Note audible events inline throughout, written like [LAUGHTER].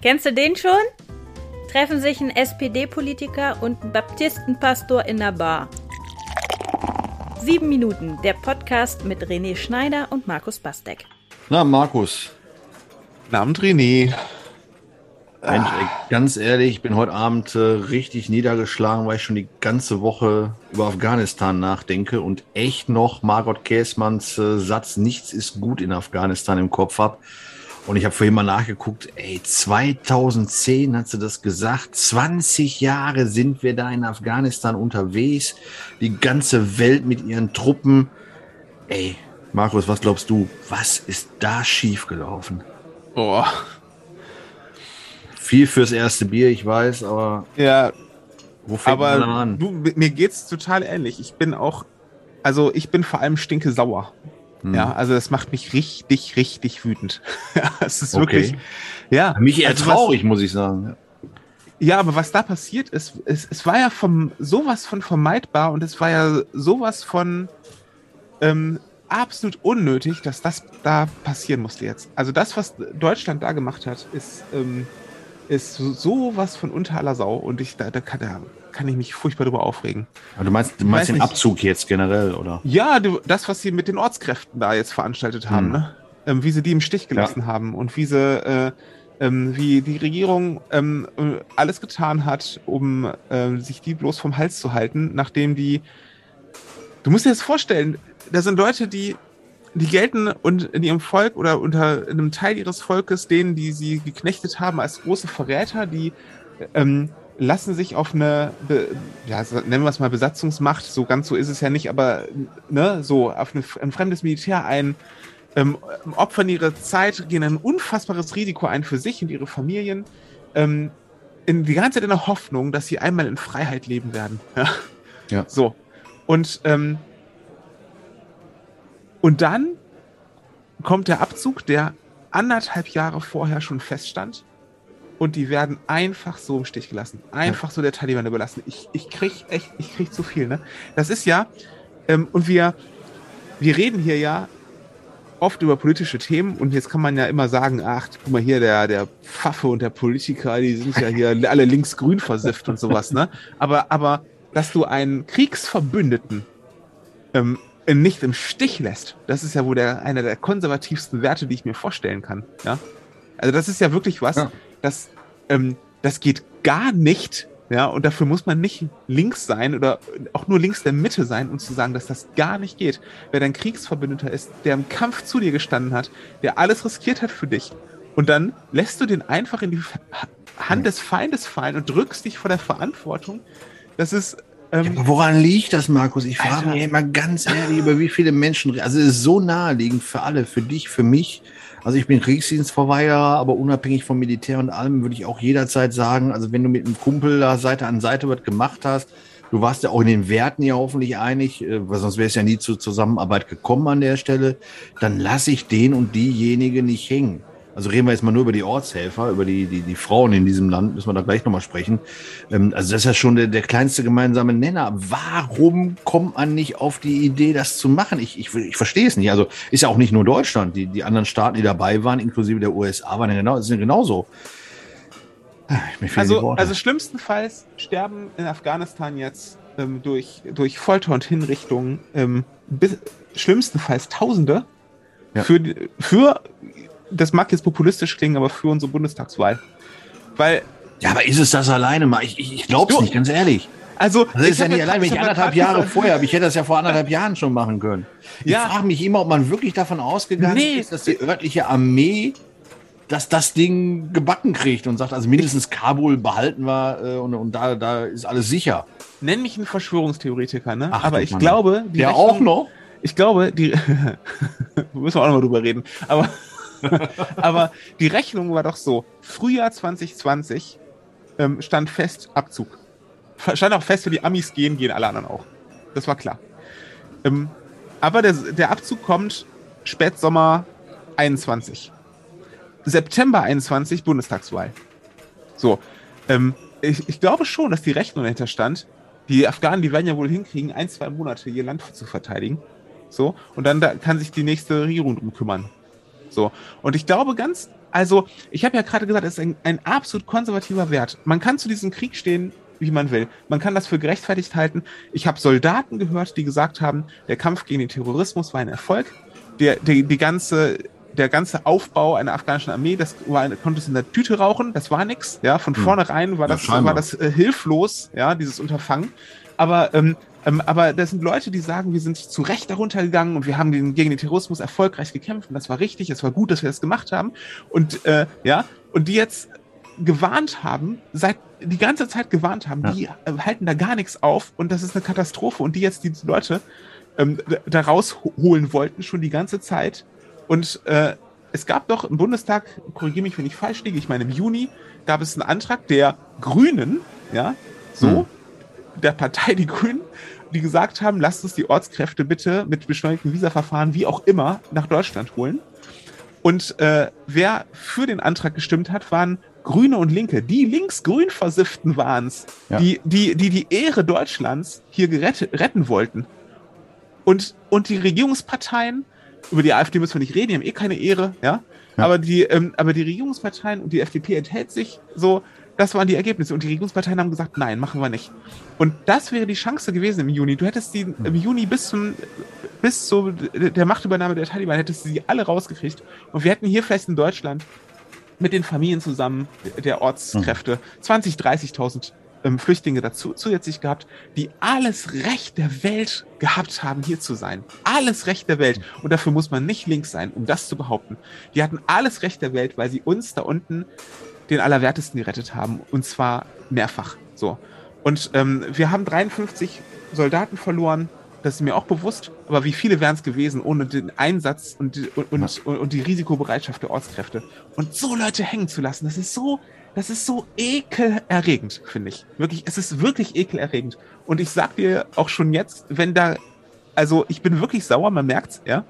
Kennst du den schon? Treffen sich ein SPD-Politiker und ein Baptistenpastor in der Bar. Sieben Minuten, der Podcast mit René Schneider und Markus Bastek. Na, Markus. Guten Abend, René. Mensch, ey, ganz ehrlich, ich bin heute Abend äh, richtig niedergeschlagen, weil ich schon die ganze Woche über Afghanistan nachdenke und echt noch Margot Käßmanns äh, Satz Nichts ist gut in Afghanistan im Kopf habe. Und ich habe vorhin mal nachgeguckt, ey, 2010 hat sie das gesagt, 20 Jahre sind wir da in Afghanistan unterwegs, die ganze Welt mit ihren Truppen. Ey, Markus, was glaubst du, was ist da schiefgelaufen? Boah. Viel fürs erste Bier, ich weiß, aber Ja, wo fängt man aber an? du, mir geht's total ähnlich. Ich bin auch, also ich bin vor allem stinke sauer. Hm. Ja, also das macht mich richtig, richtig wütend. [LAUGHS] Ja, es ist Okay. wirklich, ja. Mich eher also was- traurig, muss ich sagen. Ja, aber was da passiert ist, es, es war ja vom, sowas von vermeidbar und es war ja sowas von ähm, absolut unnötig, dass das da passieren musste jetzt. Also das, was Deutschland da gemacht hat, ist, ähm, ist so- sowas von unter aller Sau und ich, da, da, kann, da kann ich mich furchtbar drüber aufregen. Aber du meinst, du meinst den nicht. Abzug jetzt generell, oder? Ja, du, das, was sie mit den Ortskräften da jetzt veranstaltet haben, Hm. ne? ähm, wie sie die im Stich gelassen haben und wie sie, äh, ähm, wie die Regierung ähm, äh, alles getan hat, um ähm, sich die bloß vom Hals zu halten, nachdem die. Du musst dir das vorstellen, da sind Leute, die die gelten und in ihrem Volk oder unter einem Teil ihres Volkes, denen, die sie geknechtet haben, als große Verräter, die ähm, lassen sich auf eine, ja, nennen wir es mal Besatzungsmacht, so ganz so ist es ja nicht, aber ne, so auf eine, ein fremdes Militär ein, ähm, opfern ihre Zeit, gehen ein unfassbares Risiko ein für sich und ihre Familien, ähm, in die ganze Zeit in der Hoffnung, dass sie einmal in Freiheit leben werden. [LAUGHS] Ja. Ja. So. Und, ähm, und dann kommt der Abzug, der anderthalb Jahre vorher schon feststand. Und die werden einfach so im Stich gelassen. Einfach so der Taliban überlassen. Ich, ich krieg echt, ich krieg zu viel, ne? Das ist ja, ähm, und wir, wir reden hier ja oft über politische Themen und jetzt kann man ja immer sagen, ach, guck mal hier, der, der Pfaffe und der Politiker, die sind ja hier [LAUGHS] alle linksgrün versifft und sowas, ne? Aber, aber, dass du einen Kriegsverbündeten ähm, nicht im Stich lässt, das ist ja wohl der, einer der konservativsten Werte, die ich mir vorstellen kann, ja? Also das ist ja wirklich was, Ja. Das, ähm, das geht gar nicht, ja, und dafür muss man nicht links sein oder auch nur links der Mitte sein, um zu sagen, dass das gar nicht geht. Wer dein Kriegsverbündeter ist, der im Kampf zu dir gestanden hat, der alles riskiert hat für dich, und dann lässt du den einfach in die Hand des Feindes fallen und drückst dich vor der Verantwortung. Das ist, ähm, Aber woran liegt das, Markus? Ich frage Alter. mich immer ganz ehrlich, über wie viele Menschen, also es ist so naheliegend für alle, für dich, für mich. Also ich bin Kriegsdienstverweigerer, aber unabhängig vom Militär und allem würde ich auch jederzeit sagen, also wenn du mit einem Kumpel da Seite an Seite was gemacht hast, du warst ja auch in den Werten ja hoffentlich einig, äh, weil sonst wäre es ja nie zur Zusammenarbeit gekommen an der Stelle, dann lasse ich den und diejenige nicht hängen. Also reden wir jetzt mal nur über die Ortshelfer, über die, die, die Frauen in diesem Land, müssen wir da gleich nochmal sprechen. Ähm, also das ist ja schon der, der kleinste gemeinsame Nenner. Warum kommt man nicht auf die Idee, das zu machen? Ich, ich, ich verstehe es nicht. Also ist ja auch nicht nur Deutschland. Die, die anderen Staaten, die dabei waren, inklusive der USA, waren ja genau, sind genauso. Ah, Also, also schlimmstenfalls sterben in Afghanistan jetzt ähm, durch, durch Folter und Hinrichtungen ähm, bis, schlimmstenfalls Tausende Ja. für, die- für, das mag jetzt populistisch klingen, aber für unsere Bundestagswahl. Weil, ja, aber ist es das alleine mal? Ich, ich, ich glaube es nicht, ganz ehrlich. also. Das ist ja nicht allein, wenn ich anderthalb [LAUGHS] Jahre vorher habe. Ich hätte das ja vor anderthalb Jahren schon machen können. Ich Ja. frage mich immer, ob man wirklich davon ausgegangen Nee. ist, dass die örtliche Armee dass das Ding gebacken kriegt und sagt, also mindestens Kabul behalten wir äh, und, und da, da ist alles sicher. Nenn mich einen Verschwörungstheoretiker, ne? Ach, aber ich Mann. glaube, die Der Rechnung- auch noch? Ich glaube, die [LAUGHS] müssen wir auch nochmal drüber reden. Aber, [LAUGHS] aber die Rechnung war doch so: Frühjahr 2020 ähm, stand fest Abzug. Stand auch fest, wenn die Amis gehen, gehen alle anderen auch. Das war klar. Ähm, aber der, der Abzug kommt Spätsommer 21. September 21 Bundestagswahl. So, ähm, ich, ich glaube schon, dass die Rechnung dahinter stand. Die Afghanen, die werden ja wohl hinkriegen, ein, zwei Monate ihr Land zu verteidigen. So, und dann da kann sich die nächste Regierung drum kümmern. So, und ich glaube ganz Also, ich habe ja gerade gesagt, es ist ein, ein absolut konservativer Wert. Man kann zu diesem Krieg stehen, wie man will. Man kann das für gerechtfertigt halten. Ich habe Soldaten gehört, die gesagt haben, der Kampf gegen den Terrorismus war ein Erfolg. Der, der, die ganze, der ganze Aufbau einer afghanischen Armee, das war, konnte es in der Tüte rauchen, das war nix. Ja, von hm. vornherein war das, ja, war das äh, hilflos, ja, dieses Unterfangen. Aber ähm, ähm, aber das sind Leute, die sagen, wir sind zu Recht darunter gegangen und wir haben gegen, gegen den Terrorismus erfolgreich gekämpft und das war richtig, es war gut, dass wir das gemacht haben. Und äh, ja, und die jetzt gewarnt haben, seit die ganze Zeit gewarnt haben, ja. die äh, halten da gar nichts auf und das ist eine Katastrophe und die jetzt die Leute ähm, da rausholen wollten schon die ganze Zeit und äh, es gab doch im Bundestag, korrigiere mich, wenn ich falsch liege, ich meine im Juni gab es einen Antrag der Grünen, ja, so, hm. Der Partei Die Grünen, die gesagt haben, lasst uns die Ortskräfte bitte mit beschleunigten Visaverfahren, wie auch immer, nach Deutschland holen. Und äh, wer für den Antrag gestimmt hat, waren Grüne und Linke. Die links-grün Versifften waren es, ja. die, die, die die Ehre Deutschlands hier gerettet, retten wollten. Und, und die Regierungsparteien, über die AfD müssen wir nicht reden, die haben eh keine Ehre, ja. ja. Aber, die, ähm, aber die Regierungsparteien und die FDP enthält sich so, das waren die Ergebnisse. Und die Regierungsparteien haben gesagt, nein, machen wir nicht. Und das wäre die Chance gewesen im Juni. Du hättest die im Juni bis zum, bis zu der Machtübernahme der Taliban, hättest du sie alle rausgekriegt. Und wir hätten hier vielleicht in Deutschland mit den Familien zusammen der Ortskräfte 20, 30.000 ähm, Flüchtlinge dazu zusätzlich gehabt, die alles Recht der Welt gehabt haben, hier zu sein. Alles Recht der Welt. Und dafür muss man nicht links sein, um das zu behaupten. Die hatten alles Recht der Welt, weil sie uns da unten den Allerwertesten gerettet haben. Und zwar mehrfach. So. Und ähm, wir haben 53 Soldaten verloren. Das ist mir auch bewusst. Aber wie viele wären es gewesen ohne den Einsatz und, die, und, und, und die Risikobereitschaft der Ortskräfte? Und so Leute hängen zu lassen, das ist so, das ist so ekelerregend, finde ich. Wirklich, es ist wirklich ekelerregend. Und ich sag dir auch schon jetzt, wenn da, also ich bin wirklich sauer, man merkt's, ja.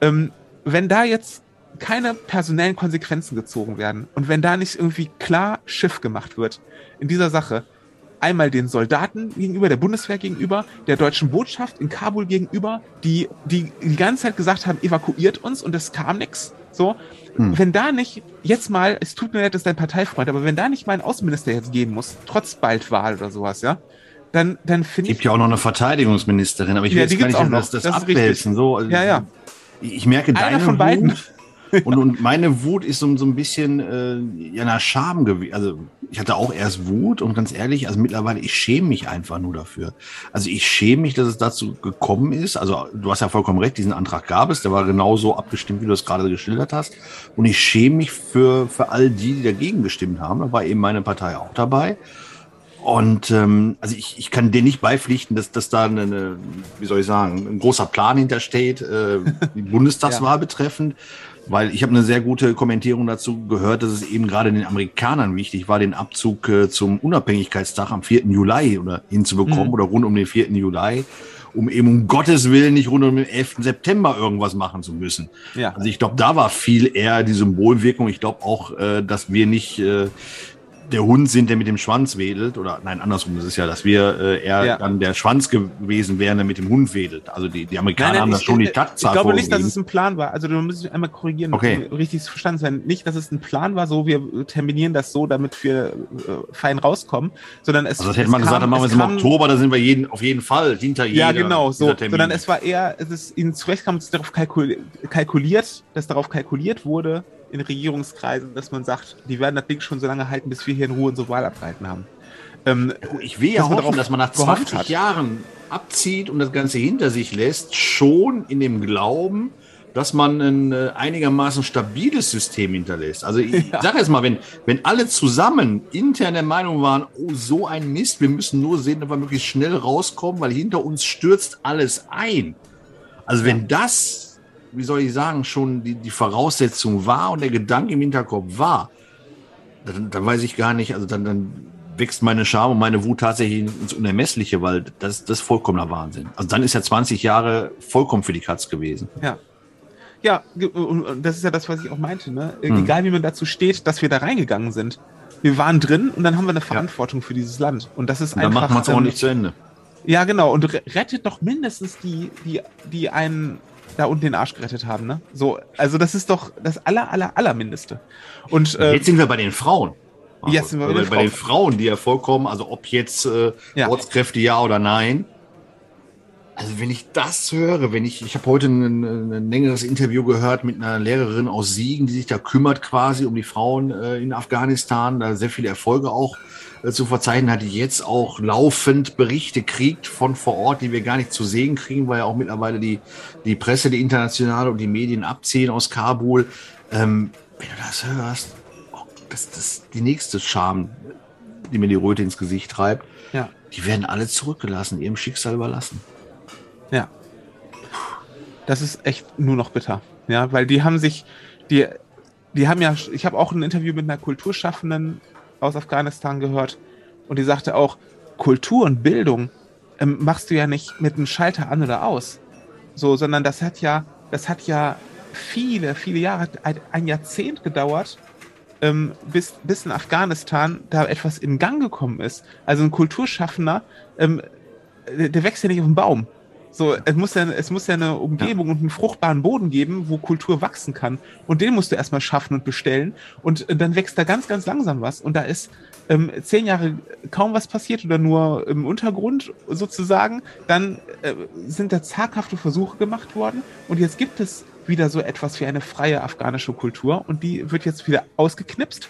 Ähm, wenn da jetzt keine personellen Konsequenzen gezogen werden und wenn da nicht irgendwie klar Schiff gemacht wird in dieser Sache, einmal den Soldaten gegenüber, der Bundeswehr gegenüber, der deutschen Botschaft in Kabul gegenüber, die die, die ganze Zeit gesagt haben, evakuiert uns und es kam nichts. So, hm. wenn da nicht jetzt mal, es tut mir leid, das ist dein Parteifreund, aber wenn da nicht mal ein Außenminister jetzt gehen muss, trotz bald Wahl oder sowas, ja, dann, dann finde ich. Gibt ja auch noch eine Verteidigungsministerin, aber ich will ja, jetzt gar nicht das, das, das abwälzen. So, also ja, ja. Ich merke Einer deine von beiden. [LAUGHS] Und, und meine Wut ist so, so ein bisschen äh, ja nach Scham gewesen. Also ich hatte auch erst Wut und ganz ehrlich, also mittlerweile, ich schäme mich einfach nur dafür. Also ich schäme mich, dass es dazu gekommen ist. Also du hast ja vollkommen recht, diesen Antrag gab es, der war genauso abgestimmt, wie du es gerade geschildert hast. Und ich schäme mich für, für all die, die dagegen gestimmt haben. Da war eben meine Partei auch dabei. Und ähm, also ich, ich kann dir nicht beipflichten, dass, dass da eine, wie soll ich sagen, ein großer Plan hintersteht, äh, die [LAUGHS] Bundestagswahl ja. betreffend. Weil ich habe eine sehr gute Kommentierung dazu gehört, dass es eben gerade den Amerikanern wichtig war, den Abzug äh, zum Unabhängigkeitstag am 4. Juli oder hinzubekommen mhm. oder rund um den 4. Juli, um eben um Gottes Willen nicht rund um den 11. September irgendwas machen zu müssen. Ja. Also ich glaube, da war viel eher die Symbolwirkung. Ich glaube auch, äh, dass wir nicht äh, der Hund sind, der mit dem Schwanz wedelt. Oder nein, andersrum ist es ja, dass wir äh, eher ja. dann der Schwanz gewesen wären, der mit dem Hund wedelt. Also die, die Amerikaner nein, nein, haben das schon die Taktzahl Ich glaube nicht, dass es ein Plan war. Also du musst einmal korrigieren, okay. richtig verstanden sein. Nicht, dass es ein Plan war, so wir terminieren das so, damit wir äh, fein rauskommen, sondern es Also das hätte man kam, gesagt, dann machen wir es im Oktober, da sind wir jeden, auf jeden Fall hinter jeder. Ja, genau, so. Sondern es war eher, es ist ihnen zurechtkam, es darauf kalkuliert, dass darauf kalkuliert wurde, in Regierungskreisen, dass man sagt, die werden das Ding schon so lange halten, bis wir hier in Ruhe unsere Wahl abgehalten haben. Ähm, ich will ja hoffen, dass man nach 20 hat. Jahren abzieht und das Ganze hinter sich lässt, schon in dem Glauben, dass man ein äh, einigermaßen stabiles System hinterlässt. Also ich [LAUGHS] ja. sage jetzt mal, wenn, wenn alle zusammen intern der Meinung waren, oh, so ein Mist, wir müssen nur sehen, dass wir möglichst schnell rauskommen, weil hinter uns stürzt alles ein. Also wenn das wie soll ich sagen, schon die, die Voraussetzung war und der Gedanke im Hinterkopf war, dann, dann weiß ich gar nicht, also dann, dann wächst meine Scham und meine Wut tatsächlich ins Unermessliche, weil das, das ist vollkommener Wahnsinn. Also dann ist ja 20 Jahre vollkommen für die Katz gewesen. Ja. Ja, und das ist ja das, was ich auch meinte. Ne? Hm. Egal wie man dazu steht, dass wir da reingegangen sind. Wir waren drin und dann haben wir eine Verantwortung ja. für dieses Land. Und das ist und dann einfach. Dann macht man es auch nicht zu Ende. Ja, genau. Und rettet doch mindestens die, die, die einen da unten den Arsch gerettet haben, ne? So, also das ist doch das aller, aller, aller Mindeste. Und äh, jetzt sind wir bei den Frauen. Jetzt sind wir bei, den, bei den Frauen, die ja vollkommen, also ob jetzt äh, ja. Ortskräfte ja oder nein. Also wenn ich das höre, wenn ich, ich habe heute ein, ein, längeres Interview gehört mit einer Lehrerin aus Siegen, die sich da kümmert quasi um die Frauen äh, in Afghanistan, da sehr viele Erfolge auch äh, zu verzeichnen hat, die jetzt auch laufend Berichte kriegt von vor Ort, die wir gar nicht zu sehen kriegen, weil ja auch mittlerweile die, die Presse, die internationale und die Medien abziehen aus Kabul. Ähm, wenn du das hörst, oh, das, das die nächste Scham, die mir die Röte ins Gesicht treibt. Ja. Die werden alle zurückgelassen, ihrem Schicksal überlassen. Ja. Das ist echt nur noch bitter. Ja, weil die haben sich, die, die haben ja, ich habe auch ein Interview mit einer Kulturschaffenden aus Afghanistan gehört und die sagte auch, Kultur und Bildung ähm, machst du ja nicht mit einem Schalter an oder aus. So, sondern das hat ja, das hat ja viele, viele Jahre, ein, Jahrzehnt gedauert, ähm, bis, bis in Afghanistan da etwas in Gang gekommen ist. Also ein Kulturschaffender, ähm, der, der wächst ja nicht auf dem Baum. So, es muss ja, es muss ja eine Umgebung ja. und einen fruchtbaren Boden geben, wo Kultur wachsen kann. Und den musst du erstmal schaffen und bestellen. Und äh, dann wächst da ganz, ganz langsam was. Und da ist ähm, zehn Jahre kaum was passiert oder nur im Untergrund sozusagen. Dann äh, sind da zaghafte Versuche gemacht worden. Und jetzt gibt es wieder so etwas wie eine freie afghanische Kultur. Und die wird jetzt wieder ausgeknipst.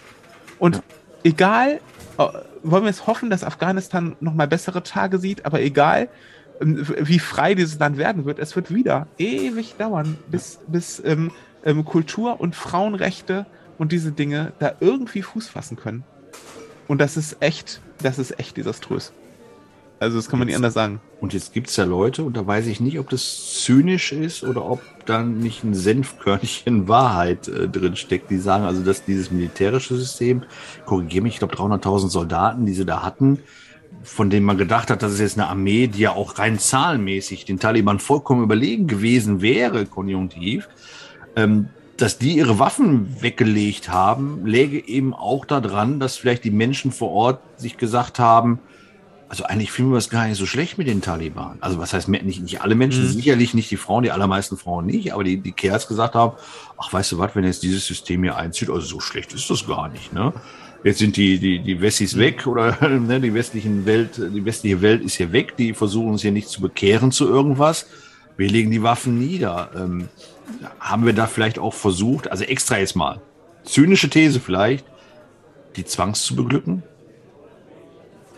Und ja. egal, äh, wollen wir jetzt hoffen, dass Afghanistan nochmal bessere Tage sieht, aber egal, wie frei dieses Land werden wird. Es wird wieder ewig dauern, bis, bis ähm, ähm, Kultur und Frauenrechte und diese Dinge da irgendwie Fuß fassen können. Und das ist echt, das ist echt desaströs. Also das kann man jetzt, nicht anders sagen. Und jetzt gibt es ja Leute, und da weiß ich nicht, ob das zynisch ist oder ob dann nicht ein Senfkörnchen [LAUGHS] Wahrheit äh, drin steckt, die sagen, also dass dieses militärische System, korrigiere mich, ich glaube 300.000 Soldaten, die sie da hatten, von denen man gedacht hat, das ist jetzt eine Armee, die ja auch rein zahlenmäßig den Taliban vollkommen überlegen gewesen wäre, konjunktiv, ähm, dass die ihre Waffen weggelegt haben, läge eben auch daran, dass vielleicht die Menschen vor Ort sich gesagt haben, also eigentlich finden wir es gar nicht so schlecht mit den Taliban. Also was heißt, nicht, nicht alle Menschen, mhm. sicherlich nicht die Frauen, die allermeisten Frauen nicht, aber die, die Kerls gesagt haben, ach weißt du was, wenn jetzt dieses System hier einzieht, also so schlecht ist das gar nicht. Ne? Jetzt sind die, die, die Wessis weg oder [LAUGHS] ne, die westlichen Welt, die westliche Welt ist hier weg, die versuchen uns hier nicht zu bekehren zu irgendwas. Wir legen die Waffen nieder. Ähm, haben wir da vielleicht auch versucht, also extra jetzt mal, zynische These vielleicht, die Zwangs zu beglücken?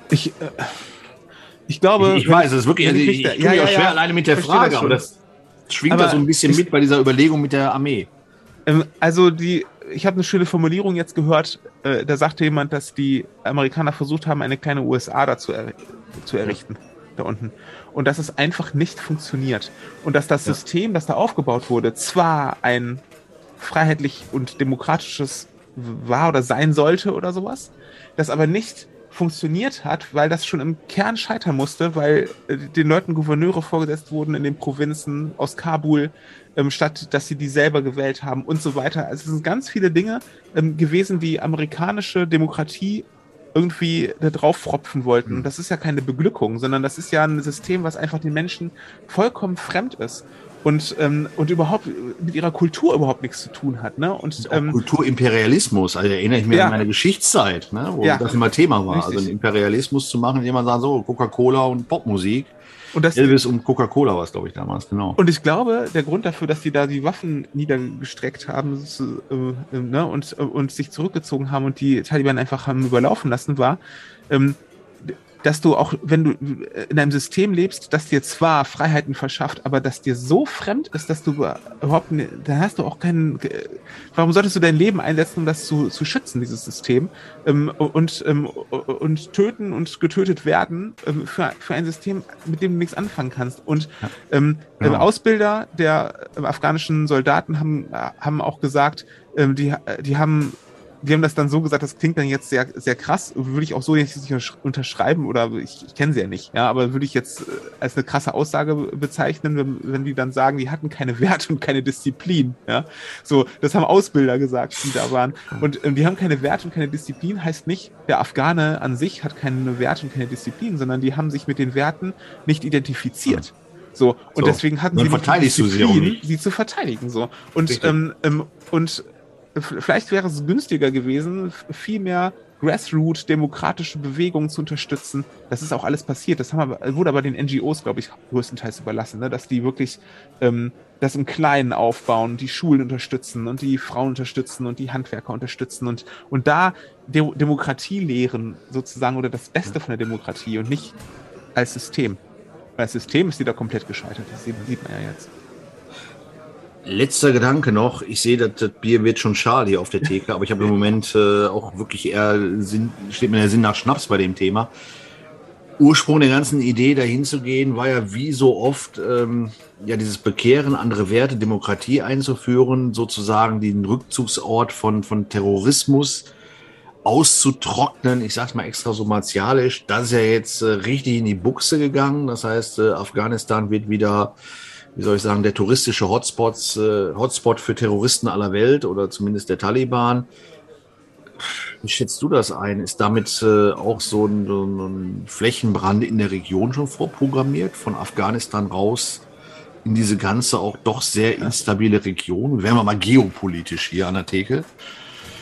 Ich, äh, ich glaube. Ich, ich weiß, es ist wirklich, also ich, ich, ich ja, ja, schwer ja, alleine mit der Frage, aber das schwingt da so ein bisschen mit bei dieser Überlegung mit der Armee. Ähm, also die, ich habe eine schöne Formulierung jetzt gehört, äh, da sagte jemand, dass die Amerikaner versucht haben, eine kleine USA dazu er zu errichten, da unten. Und dass es einfach nicht funktioniert. Und dass das ja. System, das da aufgebaut wurde, zwar ein freiheitlich und demokratisches war oder sein sollte oder sowas, das aber nicht funktioniert hat, weil das schon im Kern scheitern musste, weil äh, den Leuten Gouverneure vorgesetzt wurden in den Provinzen aus Kabul, ähm, statt dass sie die selber gewählt haben und so weiter. Also es sind ganz viele Dinge ähm, gewesen, die amerikanische Demokratie irgendwie da drauf fropfen wollten. Und das ist ja keine Beglückung, sondern das ist ja ein System, was einfach den Menschen vollkommen fremd ist und, ähm, und überhaupt mit ihrer Kultur überhaupt nichts zu tun hat. Ne? Und, ähm, Kulturimperialismus, also erinnere ich mich ja. an meine Geschichtszeit, ne? wo ja. das immer Thema war. Richtig. Also einen Imperialismus zu machen, indem man sagt, so Coca-Cola und Popmusik. Und das, Elvis und Coca-Cola war es, glaube ich, damals, genau. Und ich glaube, der Grund dafür, dass die da die Waffen niedergestreckt haben äh, äh, ne, und, und sich zurückgezogen haben und die Taliban einfach haben überlaufen lassen, war, ähm, dass du auch, wenn du in einem System lebst, das dir zwar Freiheiten verschafft, aber das dir so fremd ist, dass du überhaupt, da hast du auch keinen, warum solltest du dein Leben einsetzen, um das zu, zu schützen, dieses System, ähm, und, ähm, und töten und getötet werden ähm, für, für ein System, mit dem du nichts anfangen kannst. Und ähm. Genau. Ausbilder der afghanischen Soldaten haben, haben auch gesagt, ähm, die, die haben die haben das dann so gesagt, das klingt dann jetzt sehr, sehr krass, würde ich auch so nicht unterschreiben oder ich, ich kenne sie ja nicht, ja, aber würde ich jetzt äh, als eine krasse Aussage bezeichnen, wenn, wenn die dann sagen, die hatten keine Werte und keine Disziplin, ja. So, das haben Ausbilder gesagt, die da waren. Und ähm, die haben keine Werte und keine Disziplin, heißt nicht, der Afghane an sich hat keine Werte und keine Disziplin, sondern die haben sich mit den Werten nicht identifiziert So, und so. deswegen hatten sie verteidigst du sie, sie zu verteidigen. So. Und, ähm, ähm, und vielleicht wäre es günstiger gewesen, viel mehr Grassroot demokratische Bewegungen zu unterstützen. Das ist auch alles passiert. Das haben wir, wurde aber den NGOs, glaube ich, größtenteils überlassen, ne? dass die wirklich ähm, das im Kleinen aufbauen, die Schulen unterstützen und die Frauen unterstützen und die Handwerker unterstützen und, und da De Demokratie lehren sozusagen oder das Beste von der Demokratie und nicht als System. Weil das System ist wieder komplett gescheitert. Das sieht man ja jetzt. Letzter Gedanke noch. Ich sehe, dass das Bier wird schon schal hier auf der Theke, aber ich habe im Moment äh, auch wirklich eher Sinn, steht mir der Sinn nach Schnaps bei dem Thema. Ursprung der ganzen Idee, dahin zu gehen, war ja wie so oft ähm, ja dieses Bekehren, andere Werte, Demokratie einzuführen, sozusagen den Rückzugsort von, von Terrorismus auszutrocknen. Ich sage mal extra so martialisch. Das ist ja jetzt äh, richtig in die Buchse gegangen. Das heißt, äh, Afghanistan wird wieder wie soll ich sagen, der touristische Hotspots, äh, Hotspot für Terroristen aller Welt oder zumindest der Taliban. Wie schätzt du das ein? Ist damit äh, auch so ein, ein, Flächenbrand in der Region schon vorprogrammiert, von Afghanistan raus in diese ganze auch doch sehr instabile Region? Wären wir mal geopolitisch hier an der Theke?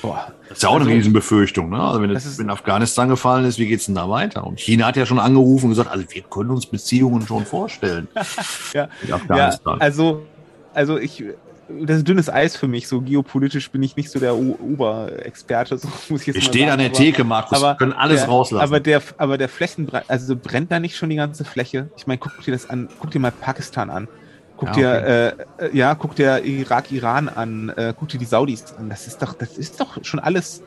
Boah, das ist ja auch also, eine Riesenbefürchtung. Ne? Also wenn es in Afghanistan gefallen ist, wie geht es denn da weiter? Und China hat ja schon angerufen und gesagt, also wir können uns Beziehungen schon vorstellen. [LAUGHS] ja. ja, also, also ich, das ist dünnes Eis für mich. So geopolitisch bin ich nicht so der Oberexperte. [LAUGHS] So muss ich jetzt ich stehe an der Theke, Markus. Aber, können alles der, rauslassen. Aber der, aber der Flächenbrand, also brennt da nicht schon die ganze Fläche? Ich meine, guck dir das an, guck dir mal Pakistan an. Guck ja, okay. dir, äh, ja, guck dir Irak, Iran an, äh, guck dir die Saudis an. Das ist doch, das ist doch schon alles,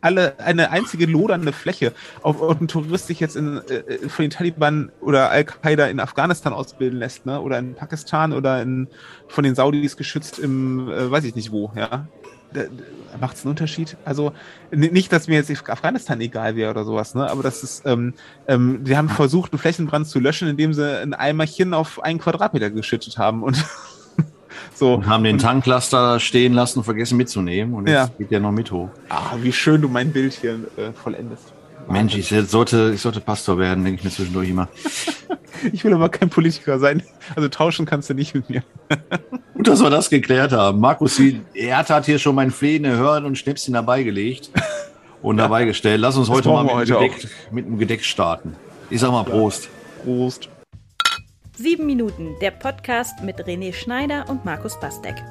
alle eine einzige lodernde Fläche. Ob, ob ein Tourist sich jetzt in, äh, von den Taliban oder Al-Qaida in Afghanistan ausbilden lässt, ne? Oder in Pakistan oder in, von den Saudis geschützt im, äh, weiß ich nicht wo, ja macht es einen Unterschied? Also nicht, dass mir jetzt Afghanistan egal wäre oder sowas, ne? Aber das ist, ähm, ähm, die haben versucht, einen Flächenbrand zu löschen, indem sie ein Eimerchen auf einen Quadratmeter geschüttet haben und [LAUGHS] so. Und haben den Tanklaster stehen lassen und vergessen mitzunehmen und jetzt ja. geht der noch mit hoch. Ah, wie schön du mein Bild hier äh, vollendest. Mensch, ich sollte, ich sollte Pastor werden, denke ich mir zwischendurch immer. [LAUGHS] ich will aber kein Politiker sein. Also tauschen kannst du nicht mit mir. [LAUGHS] Gut, dass wir das geklärt haben. Markus, er hat hier schon mein Flehen erhört und Schnäpschen dabei gelegt und [LAUGHS] ja. dabei gestellt. Lass uns das heute mal mit, heute Gedeck, mit einem Gedeck starten. Ich sag mal Prost. Prost. Sieben Minuten, der Podcast mit René Schneider und Markus Bastek.